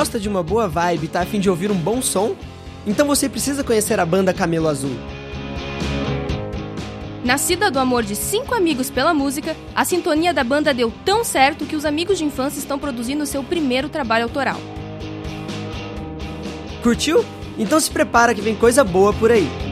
gosta de uma boa vibe e tá afim de ouvir um bom som? Então você precisa conhecer a banda Camelo Azul. Nascida do amor de cinco amigos pela música, a sintonia da banda deu tão certo que os amigos de infância estão produzindo seu primeiro trabalho autoral. Curtiu? Então se prepara que vem coisa boa por aí.